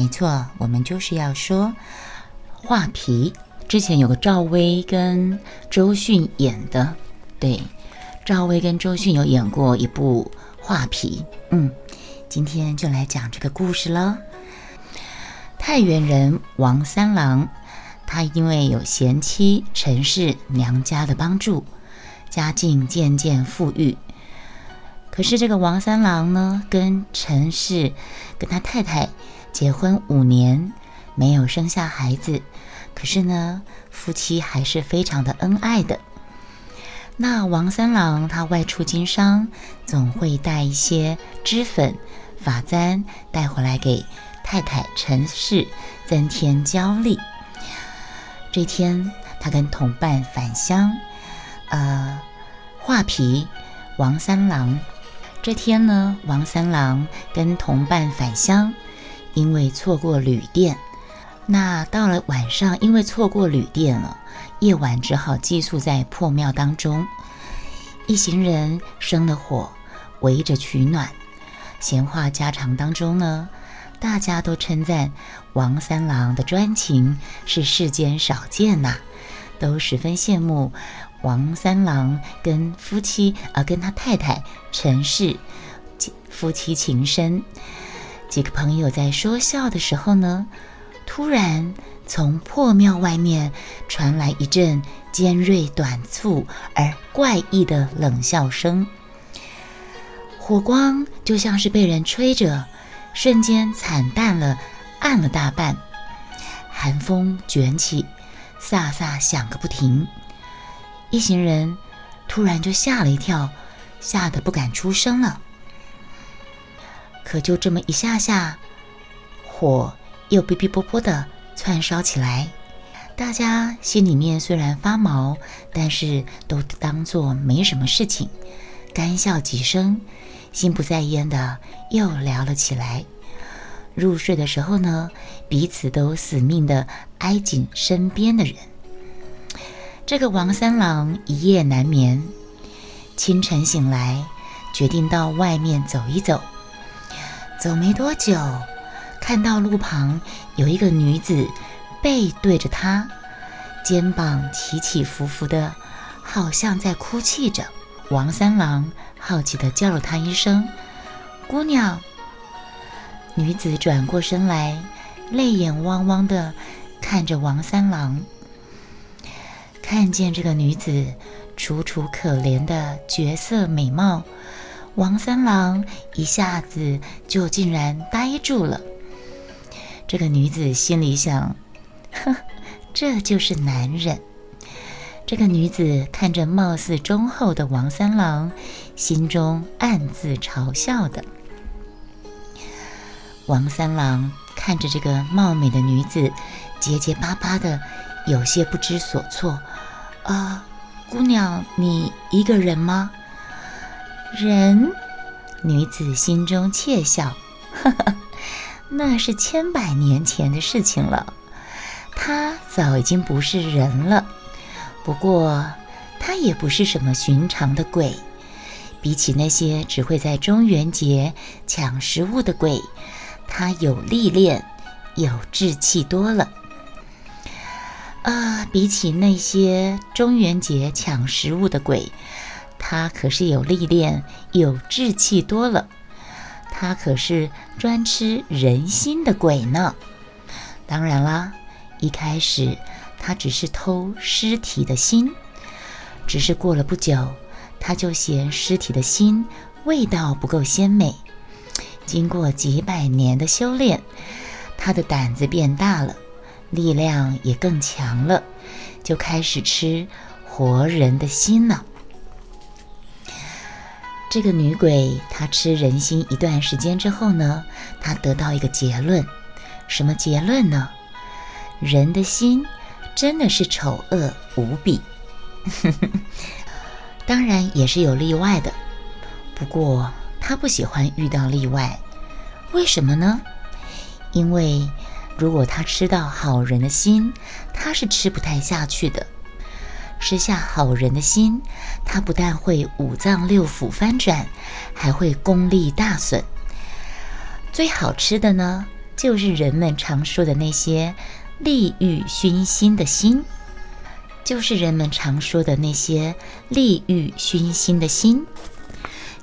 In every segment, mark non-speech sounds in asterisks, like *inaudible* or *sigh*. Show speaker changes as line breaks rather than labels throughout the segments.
没错，我们就是要说画皮。之前有个赵薇跟周迅演的，对，赵薇跟周迅有演过一部画皮。嗯，今天就来讲这个故事了。太原人王三郎，他因为有贤妻陈氏娘家的帮助，家境渐渐富裕。可是这个王三郎呢，跟陈氏跟他太太结婚五年，没有生下孩子。可是呢，夫妻还是非常的恩爱的。那王三郎他外出经商，总会带一些脂粉、发簪带回来给太太陈氏增添娇丽。这天，他跟同伴返乡，呃，画皮王三郎。这天呢，王三郎跟同伴返乡，因为错过旅店，那到了晚上，因为错过旅店了，夜晚只好寄宿在破庙当中。一行人生了火，围着取暖，闲话家常当中呢，大家都称赞王三郎的专情是世间少见呐，都十分羡慕。王三郎跟夫妻啊，跟他太太陈氏夫妻情深。几个朋友在说笑的时候呢，突然从破庙外面传来一阵尖锐、短促而怪异的冷笑声。火光就像是被人吹着，瞬间惨淡了，暗了大半。寒风卷起，飒飒响个不停。一行人突然就吓了一跳，吓得不敢出声了。可就这么一下下，火又哔哔啵啵的窜烧起来。大家心里面虽然发毛，但是都当作没什么事情，干笑几声，心不在焉的又聊了起来。入睡的时候呢，彼此都死命的挨紧身边的人。这个王三郎一夜难眠，清晨醒来，决定到外面走一走。走没多久，看到路旁有一个女子背对着他，肩膀起起伏伏的，好像在哭泣着。王三郎好奇地叫了她一声：“姑娘。”女子转过身来，泪眼汪汪地看着王三郎。看见这个女子楚楚可怜的绝色美貌，王三郎一下子就竟然呆住了。这个女子心里想：“呵，这就是男人。”这个女子看着貌似忠厚的王三郎，心中暗自嘲笑的。王三郎看着这个貌美的女子，结结巴巴的，有些不知所措。啊，姑娘，你一个人吗？人，女子心中窃笑，哈哈，那是千百年前的事情了。他早已经不是人了。不过，他也不是什么寻常的鬼。比起那些只会在中元节抢食物的鬼，他有历练，有志气多了。啊，比起那些中元节抢食物的鬼，他可是有历练、有志气多了。他可是专吃人心的鬼呢。当然啦，一开始他只是偷尸体的心，只是过了不久，他就嫌尸体的心味道不够鲜美。经过几百年的修炼，他的胆子变大了。力量也更强了，就开始吃活人的心了。这个女鬼她吃人心一段时间之后呢，她得到一个结论，什么结论呢？人的心真的是丑恶无比。*laughs* 当然也是有例外的，不过她不喜欢遇到例外，为什么呢？因为。如果他吃到好人的心，他是吃不太下去的。吃下好人的心，他不但会五脏六腑翻转，还会功力大损。最好吃的呢，就是人们常说的那些利欲熏心的心，就是人们常说的那些利欲熏心的心。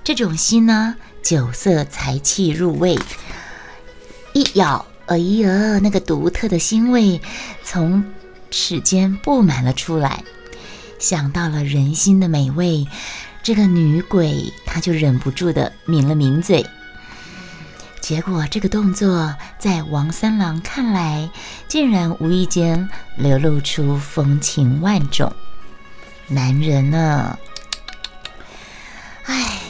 这种心呢，酒色财气入味，一咬，哎呀，那个独特的腥味从齿间布满了出来。想到了人心的美味，这个女鬼她就忍不住的抿了抿嘴。结果这个动作在王三郎看来，竟然无意间流露出风情万种。男人呢？哎。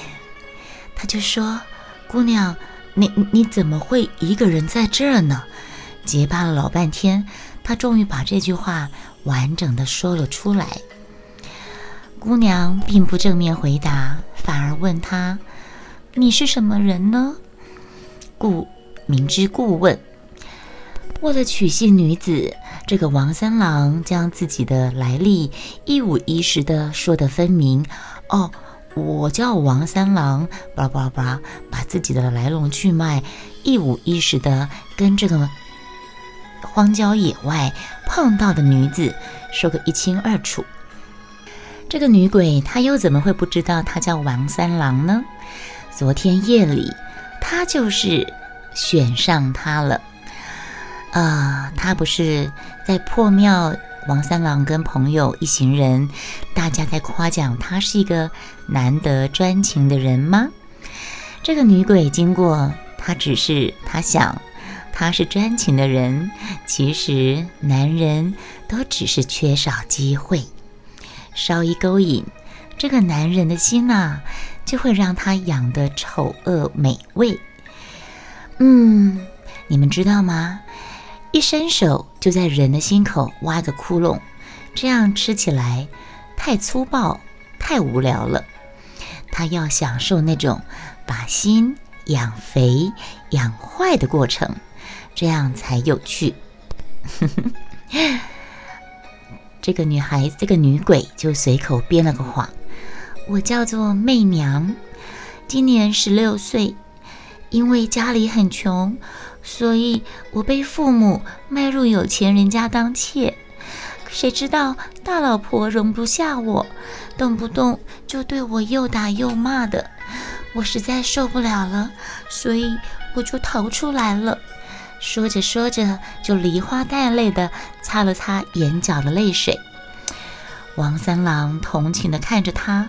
他就说：“姑娘，你你怎么会一个人在这儿呢？”结巴了老半天，他终于把这句话完整的说了出来。姑娘并不正面回答，反而问他：“你是什么人呢？”故明知故问。为了取信女子，这个王三郎将自己的来历一五一十的说得分明。哦。我叫王三郎，巴拉巴拉巴拉，把自己的来龙去脉一五一十的跟这个荒郊野外碰到的女子说个一清二楚。这个女鬼她又怎么会不知道他叫王三郎呢？昨天夜里，她就是选上他了。啊，他不是在破庙。王三郎跟朋友一行人，大家在夸奖他是一个难得专情的人吗？这个女鬼经过，她只是她想，他是专情的人。其实男人都只是缺少机会，稍一勾引，这个男人的心呐，就会让他养得丑恶美味。嗯，你们知道吗？一伸手就在人的心口挖个窟窿，这样吃起来太粗暴、太无聊了。他要享受那种把心养肥、养坏的过程，这样才有趣。*laughs* 这个女孩，这个女鬼就随口编了个谎：“我叫做媚娘，今年十六岁，因为家里很穷。”所以我被父母卖入有钱人家当妾，谁知道大老婆容不下我，动不动就对我又打又骂的，我实在受不了了，所以我就逃出来了。说着说着，就梨花带泪的擦了擦眼角的泪水。王三郎同情的看着他，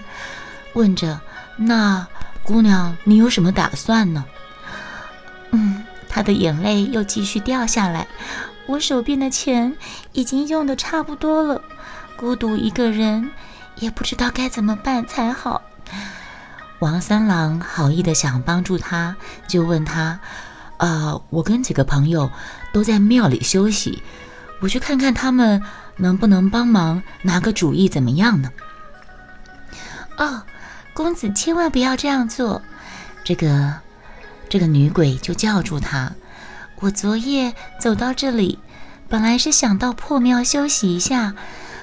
问着：“那姑娘，你有什么打算呢？”嗯。他的眼泪又继续掉下来，我手边的钱已经用的差不多了，孤独一个人，也不知道该怎么办才好。王三郎好意的想帮助他，就问他：“啊，我跟几个朋友都在庙里休息，我去看看他们能不能帮忙拿个主意，怎么样呢？”哦，公子千万不要这样做，这个。这个女鬼就叫住他：“我昨夜走到这里，本来是想到破庙休息一下，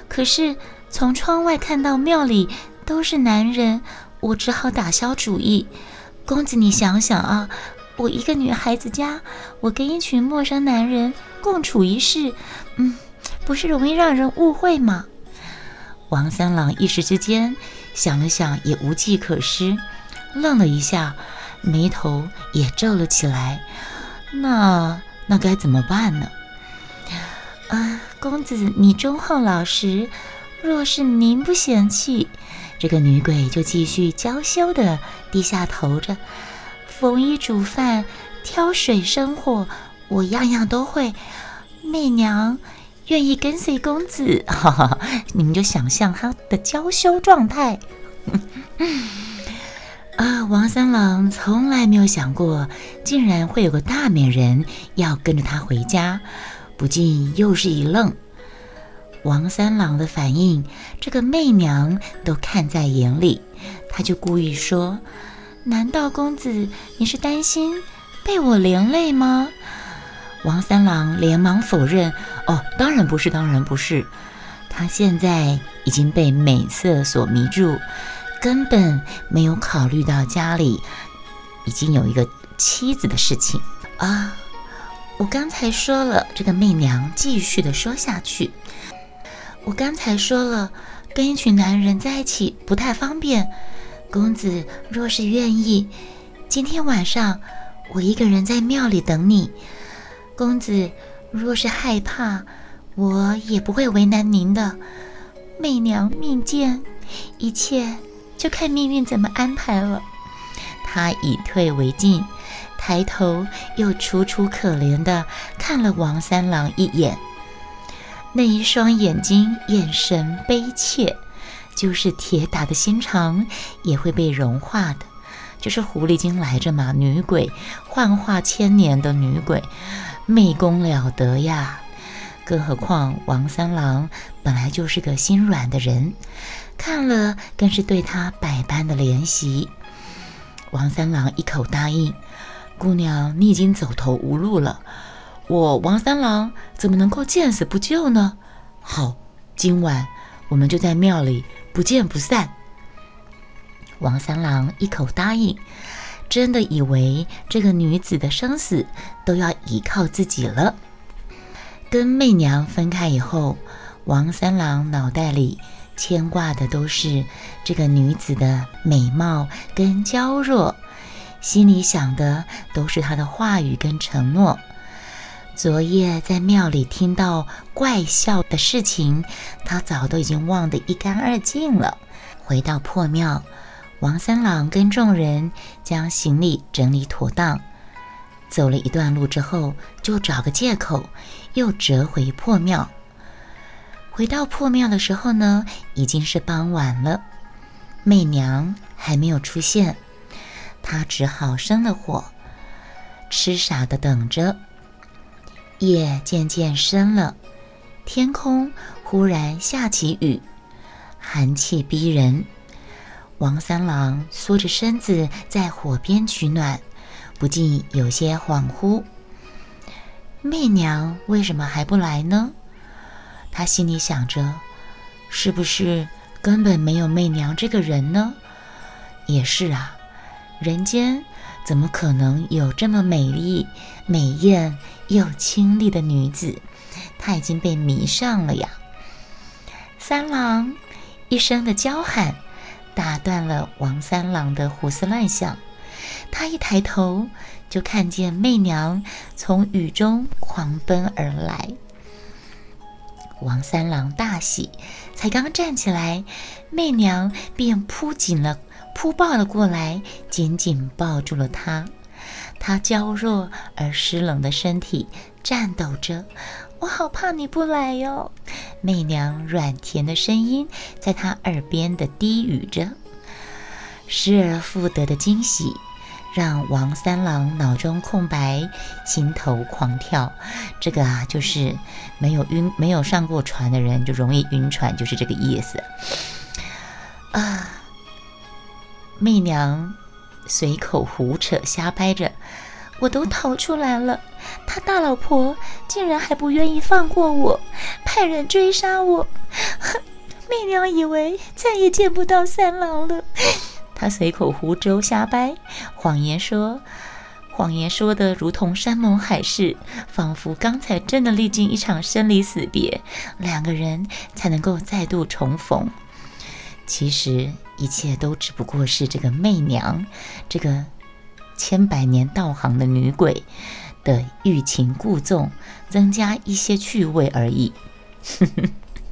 可是从窗外看到庙里都是男人，我只好打消主意。公子，你想想啊，我一个女孩子家，我跟一群陌生男人共处一室，嗯，不是容易让人误会吗？”王三郎一时之间想了想，也无计可施，愣了一下。眉头也皱了起来，那那该怎么办呢？啊，公子你忠厚老实，若是您不嫌弃，这个女鬼就继续娇羞的低下头着，缝衣煮饭、挑水生火，我样样都会。媚娘愿意跟随公子，哈哈，你们就想象她的娇羞状态。*laughs* 啊，王三郎从来没有想过，竟然会有个大美人要跟着他回家，不禁又是一愣。王三郎的反应，这个媚娘都看在眼里，他就故意说：“难道公子你是担心被我连累吗？”王三郎连忙否认：“哦，当然不是，当然不是。他现在已经被美色所迷住。”根本没有考虑到家里已经有一个妻子的事情啊！我刚才说了，这个媚娘继续的说下去。我刚才说了，跟一群男人在一起不太方便。公子若是愿意，今天晚上我一个人在庙里等你。公子若是害怕，我也不会为难您的。媚娘命贱，一切就看命运怎么安排了。他以退为进。抬头又楚楚可怜的看了王三郎一眼，那一双眼睛眼神悲切，就是铁打的心肠也会被融化的。就是狐狸精来着嘛，女鬼幻化千年的女鬼，媚功了得呀！更何况王三郎本来就是个心软的人，看了更是对他百般的怜惜。王三郎一口答应。姑娘，你已经走投无路了，我王三郎怎么能够见死不救呢？好，今晚我们就在庙里不见不散。王三郎一口答应，真的以为这个女子的生死都要依靠自己了。跟媚娘分开以后，王三郎脑袋里牵挂的都是这个女子的美貌跟娇弱。心里想的都是她的话语跟承诺。昨夜在庙里听到怪笑的事情，他早都已经忘得一干二净了。回到破庙，王三郎跟众人将行李整理妥当，走了一段路之后，就找个借口又折回破庙。回到破庙的时候呢，已经是傍晚了，媚娘还没有出现。他只好生了火，痴傻的等着。夜渐渐深了，天空忽然下起雨，寒气逼人。王三郎缩着身子在火边取暖，不禁有些恍惚。媚娘为什么还不来呢？他心里想着，是不是根本没有媚娘这个人呢？也是啊。人间怎么可能有这么美丽、美艳又清丽的女子？她已经被迷上了呀！三郎一声的娇喊，打断了王三郎的胡思乱想。他一抬头，就看见媚娘从雨中狂奔而来。王三郎大喜，才刚站起来，媚娘便扑紧了。扑抱了过来，紧紧抱住了他。他娇弱而湿冷的身体颤抖着，我好怕你不来哟。媚娘软甜的声音在他耳边的低语着，失而复得的惊喜让王三郎脑中空白，心头狂跳。这个啊，就是没有晕、没有上过船的人就容易晕船，就是这个意思啊。媚娘随口胡扯瞎掰着，我都逃出来了，他大老婆竟然还不愿意放过我，派人追杀我。媚娘以为再也见不到三郎了，他随口胡诌瞎掰，谎言说，谎言说的如同山盟海誓，仿佛刚才真的历经一场生离死别，两个人才能够再度重逢。其实。一切都只不过是这个媚娘，这个千百年道行的女鬼的欲擒故纵，增加一些趣味而已。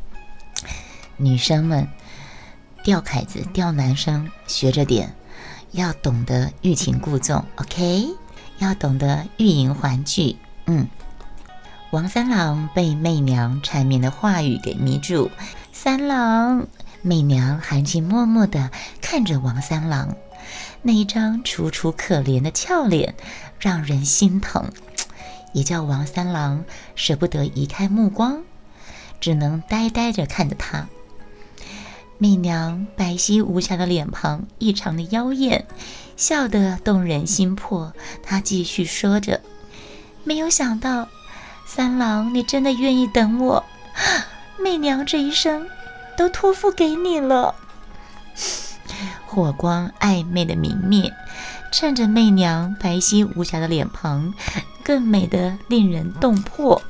*laughs* 女生们钓凯子、钓男生学着点，要懂得欲擒故纵，OK？要懂得欲迎还拒。嗯，王三郎被媚娘缠绵的话语给迷住，三郎。媚娘含情脉脉地看着王三郎，那一张楚楚可怜的俏脸让人心疼，也叫王三郎舍不得移开目光，只能呆呆着看着他。媚娘白皙无瑕的脸庞异常的妖艳，笑得动人心魄。她继续说着：“没有想到，三郎你真的愿意等我，*gasps* 媚娘这一生。”都托付给你了。*laughs* 火光暧昧的明灭，衬着媚娘白皙无瑕的脸庞更美的令人动魄，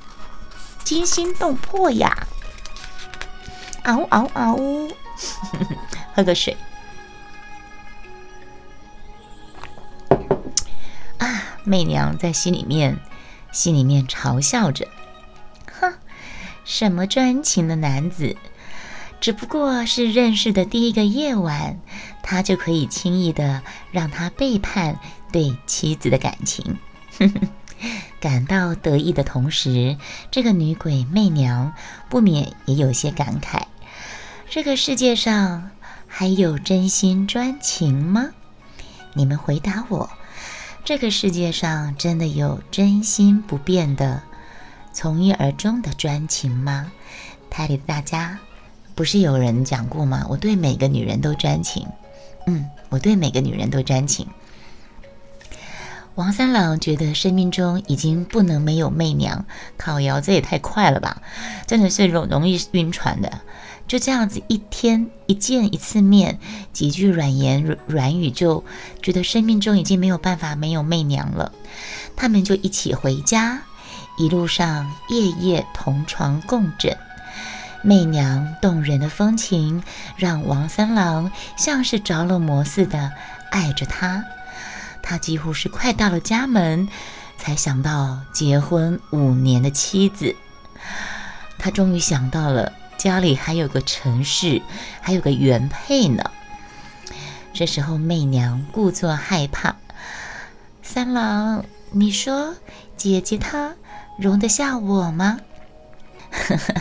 惊心动魄呀！嗷嗷嗷！*laughs* 喝个水。啊，媚娘在心里面，心里面嘲笑着：“哼，什么专情的男子，只不过是认识的第一个夜晚，他就可以轻易的让他背叛对妻子的感情。”哼哼。感到得意的同时，这个女鬼媚娘不免也有些感慨。这个世界上还有真心专情吗？你们回答我，这个世界上真的有真心不变的、从一而终的专情吗？台里的大家，不是有人讲过吗？我对每个女人都专情。嗯，我对每个女人都专情。王三郎觉得生命中已经不能没有媚娘，烤窑这也太快了吧，真的是容容易晕船的。就这样子一天一见一次面，几句软言软语，就觉得生命中已经没有办法没有媚娘了。他们就一起回家，一路上夜夜同床共枕。媚娘动人的风情，让王三郎像是着了魔似的爱着她。他几乎是快到了家门，才想到结婚五年的妻子。他终于想到了。家里还有个陈氏，还有个原配呢。这时候，媚娘故作害怕：“三郎，你说姐姐她容得下我吗？”呵呵，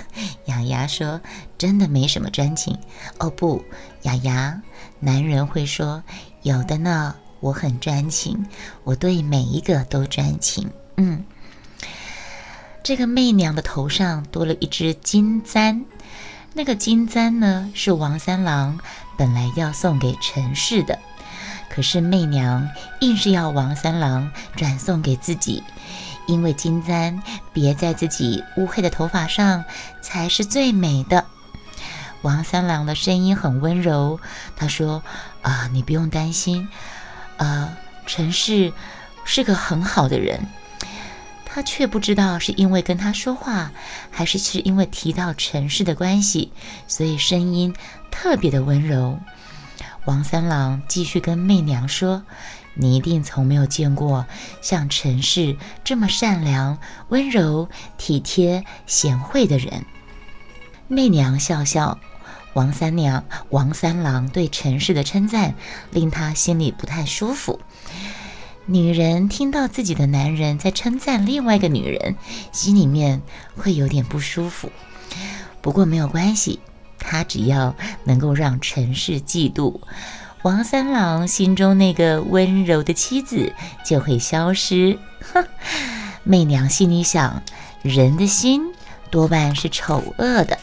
雅雅说：“真的没什么专情。”哦不，雅雅，男人会说：“有的呢，我很专情，我对每一个都专情。”嗯，这个媚娘的头上多了一只金簪。那个金簪呢，是王三郎本来要送给陈氏的，可是媚娘硬是要王三郎转送给自己，因为金簪别在自己乌黑的头发上才是最美的。王三郎的声音很温柔，他说：“啊，你不用担心，呃，陈氏是个很好的人。”他却不知道是因为跟他说话，还是是因为提到陈氏的关系，所以声音特别的温柔。王三郎继续跟媚娘说：“你一定从没有见过像陈氏这么善良、温柔、体贴、贤惠的人。”媚娘笑笑。王三娘、王三郎对陈氏的称赞，令他心里不太舒服。女人听到自己的男人在称赞另外一个女人，心里面会有点不舒服。不过没有关系，他只要能够让陈氏嫉妒，王三郎心中那个温柔的妻子就会消失。哼，媚娘心里想：人的心多半是丑恶的。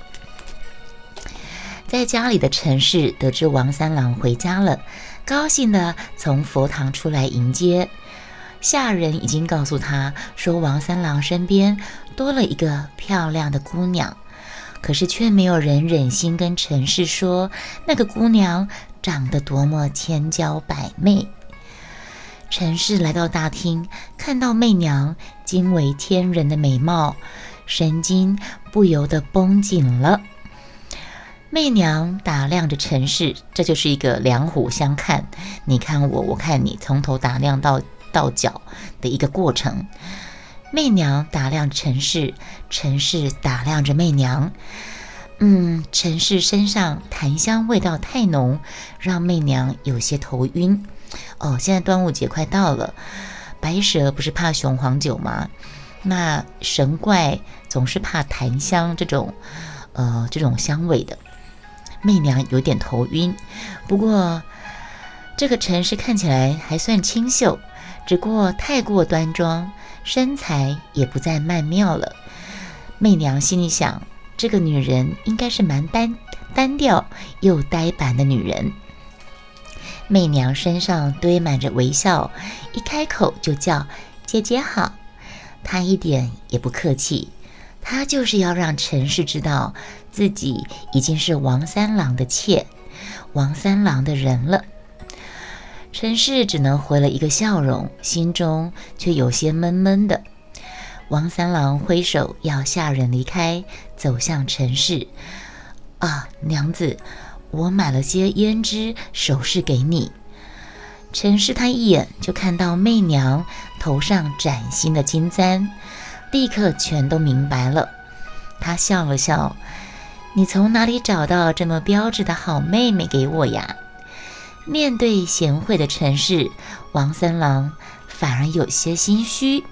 在家里的陈氏得知王三郎回家了。高兴地从佛堂出来迎接，下人已经告诉他说，王三郎身边多了一个漂亮的姑娘，可是却没有人忍心跟陈氏说那个姑娘长得多么千娇百媚。陈氏来到大厅，看到媚娘惊为天人的美貌，神经不由得绷紧了。媚娘打量着陈氏，这就是一个两虎相看，你看我，我看你，从头打量到到脚的一个过程。媚娘打量陈氏，陈氏打量着媚娘。嗯，陈氏身上檀香味道太浓，让媚娘有些头晕。哦，现在端午节快到了，白蛇不是怕雄黄酒吗？那神怪总是怕檀香这种，呃，这种香味的。媚娘有点头晕，不过这个陈氏看起来还算清秀，只不过太过端庄，身材也不再曼妙了。媚娘心里想，这个女人应该是蛮单单调又呆板的女人。媚娘身上堆满着微笑，一开口就叫姐姐好，她一点也不客气。他就是要让陈氏知道自己已经是王三郎的妾，王三郎的人了。陈氏只能回了一个笑容，心中却有些闷闷的。王三郎挥手要下人离开，走向陈氏。啊，娘子，我买了些胭脂首饰给你。陈氏他一眼就看到媚娘头上崭新的金簪，立刻全都明白了。他笑了笑：“你从哪里找到这么标致的好妹妹给我呀？”面对贤惠的陈氏，王三郎反而有些心虚。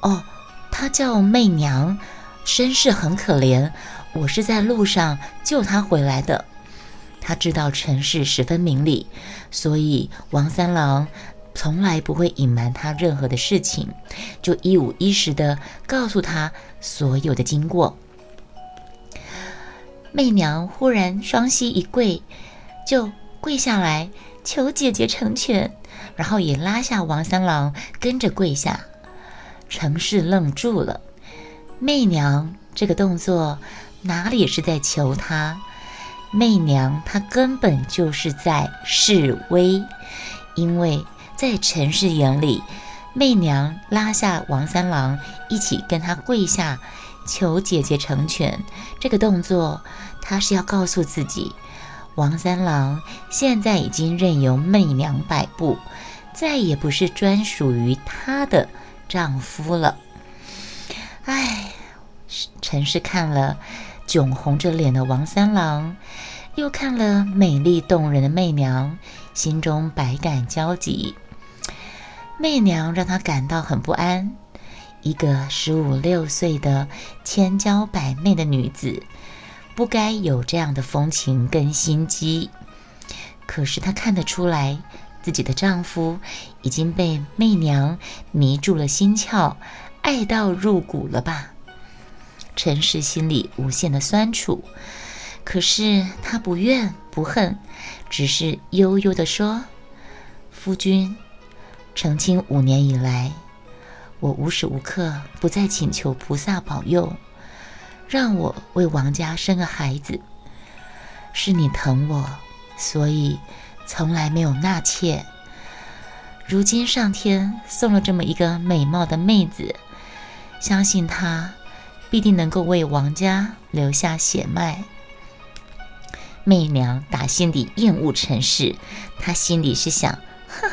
哦，她叫媚娘，身世很可怜，我是在路上救她回来的。他知道陈氏十分明理，所以王三郎从来不会隐瞒他任何的事情，就一五一十的告诉他所有的经过。媚娘忽然双膝一跪，就跪下来求姐姐成全，然后也拉下王三郎跟着跪下。陈氏愣住了，媚娘这个动作哪里是在求他？媚娘她根本就是在示威，因为在陈氏眼里，媚娘拉下王三郎一起跟他跪下求姐姐成全这个动作，她是要告诉自己，王三郎现在已经任由媚娘摆布，再也不是专属于她的丈夫了。唉，陈氏看了。窘红着脸的王三郎，又看了美丽动人的媚娘，心中百感交集。媚娘让他感到很不安。一个十五六岁的千娇百媚的女子，不该有这样的风情跟心机。可是她看得出来，自己的丈夫已经被媚娘迷住了心窍，爱到入骨了吧？陈氏心里无限的酸楚，可是她不怨不恨，只是悠悠地说：“夫君，成亲五年以来，我无时无刻不在请求菩萨保佑，让我为王家生个孩子。是你疼我，所以从来没有纳妾。如今上天送了这么一个美貌的妹子，相信她。”必定能够为王家留下血脉。媚娘打心底厌恶陈氏，她心里是想：哼，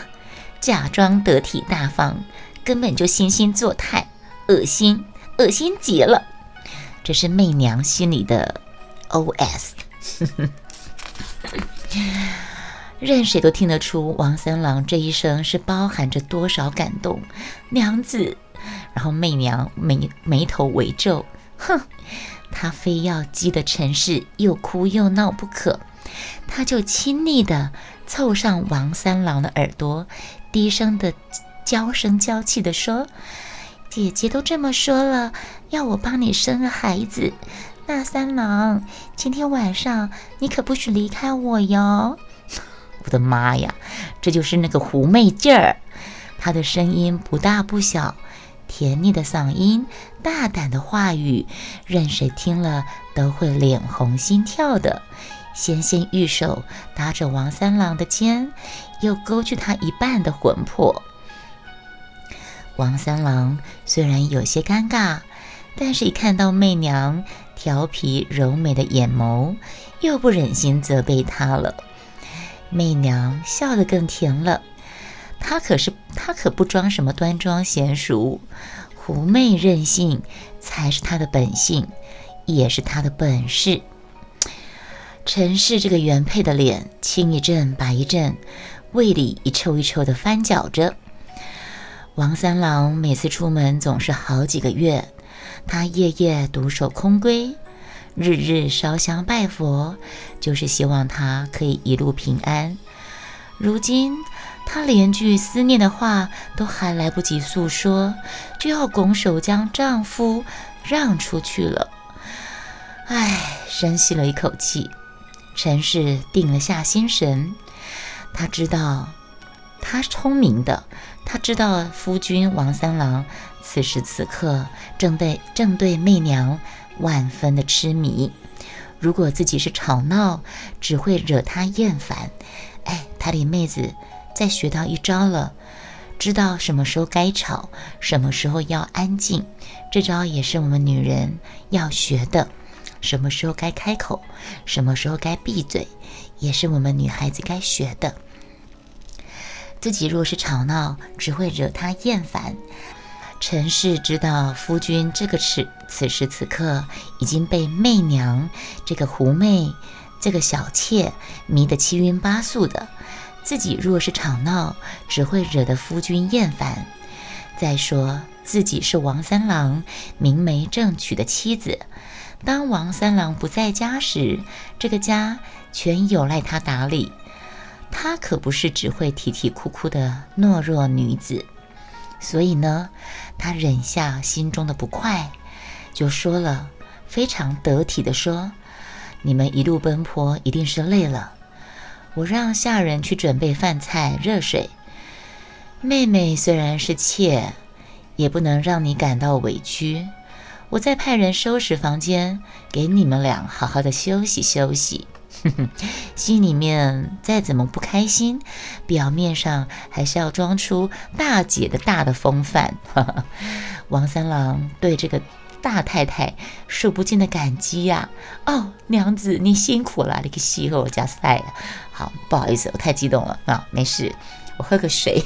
假装得体大方，根本就惺惺作态，恶心，恶心极了。这是媚娘心里的 O.S。任谁都听得出王三郎这一生是包含着多少感动，娘子。然后媚娘眉眉头微皱，哼，她非要激得陈氏又哭又闹不可，她就亲昵地凑上王三郎的耳朵，低声的娇声娇气地说：“姐姐都这么说了，要我帮你生个孩子，那三郎今天晚上你可不许离开我哟！” *laughs* 我的妈呀，这就是那个狐媚劲儿，她的声音不大不小。甜腻的嗓音，大胆的话语，任谁听了都会脸红心跳的。纤纤玉手搭着王三郎的肩，又勾去他一半的魂魄。王三郎虽然有些尴尬，但是一看到媚娘调皮柔美的眼眸，又不忍心责备她了。媚娘笑得更甜了。她可是，她可不装什么端庄娴熟，狐媚任性才是她的本性，也是她的本事。陈氏这个原配的脸青一阵白一阵，胃里一抽一抽的翻搅着。王三郎每次出门总是好几个月，他夜夜独守空闺，日日烧香拜佛，就是希望他可以一路平安。如今。她连句思念的话都还来不及诉说，就要拱手将丈夫让出去了。唉，深吸了一口气，陈氏定了下心神。他知道，他聪明的，他知道夫君王三郎此时此刻正对正对媚娘万分的痴迷。如果自己是吵闹，只会惹他厌烦。哎，他的妹子。再学到一招了，知道什么时候该吵，什么时候要安静。这招也是我们女人要学的。什么时候该开口，什么时候该闭嘴，也是我们女孩子该学的。自己若是吵闹，只会惹他厌烦。陈氏知道夫君这个此此时此刻已经被媚娘这个狐媚这个小妾迷得七晕八素的，自己若是吵闹，只会惹得夫君厌烦。再说自己是王三郎明媒正娶的妻子，当王三郎不在家时，这个家全有赖他打理。她可不是只会啼啼哭哭的懦弱女子，所以呢，她忍下心中的不快，就说了，非常得体的说：“你们一路奔波，一定是累了，我让下人去准备饭菜、热水。妹妹虽然是妾，也不能让你感到委屈，我再派人收拾房间，给你们俩好好的休息休息。”哼 *laughs* 哼心里面再怎么不开心，表面上还是要装出大姐的大的风范。*laughs* 王三郎对这个大太太数不尽的感激呀！哦，娘子你辛苦了，你个西和我家菜。好，不好意思，我太激动了啊，没事，我喝个水。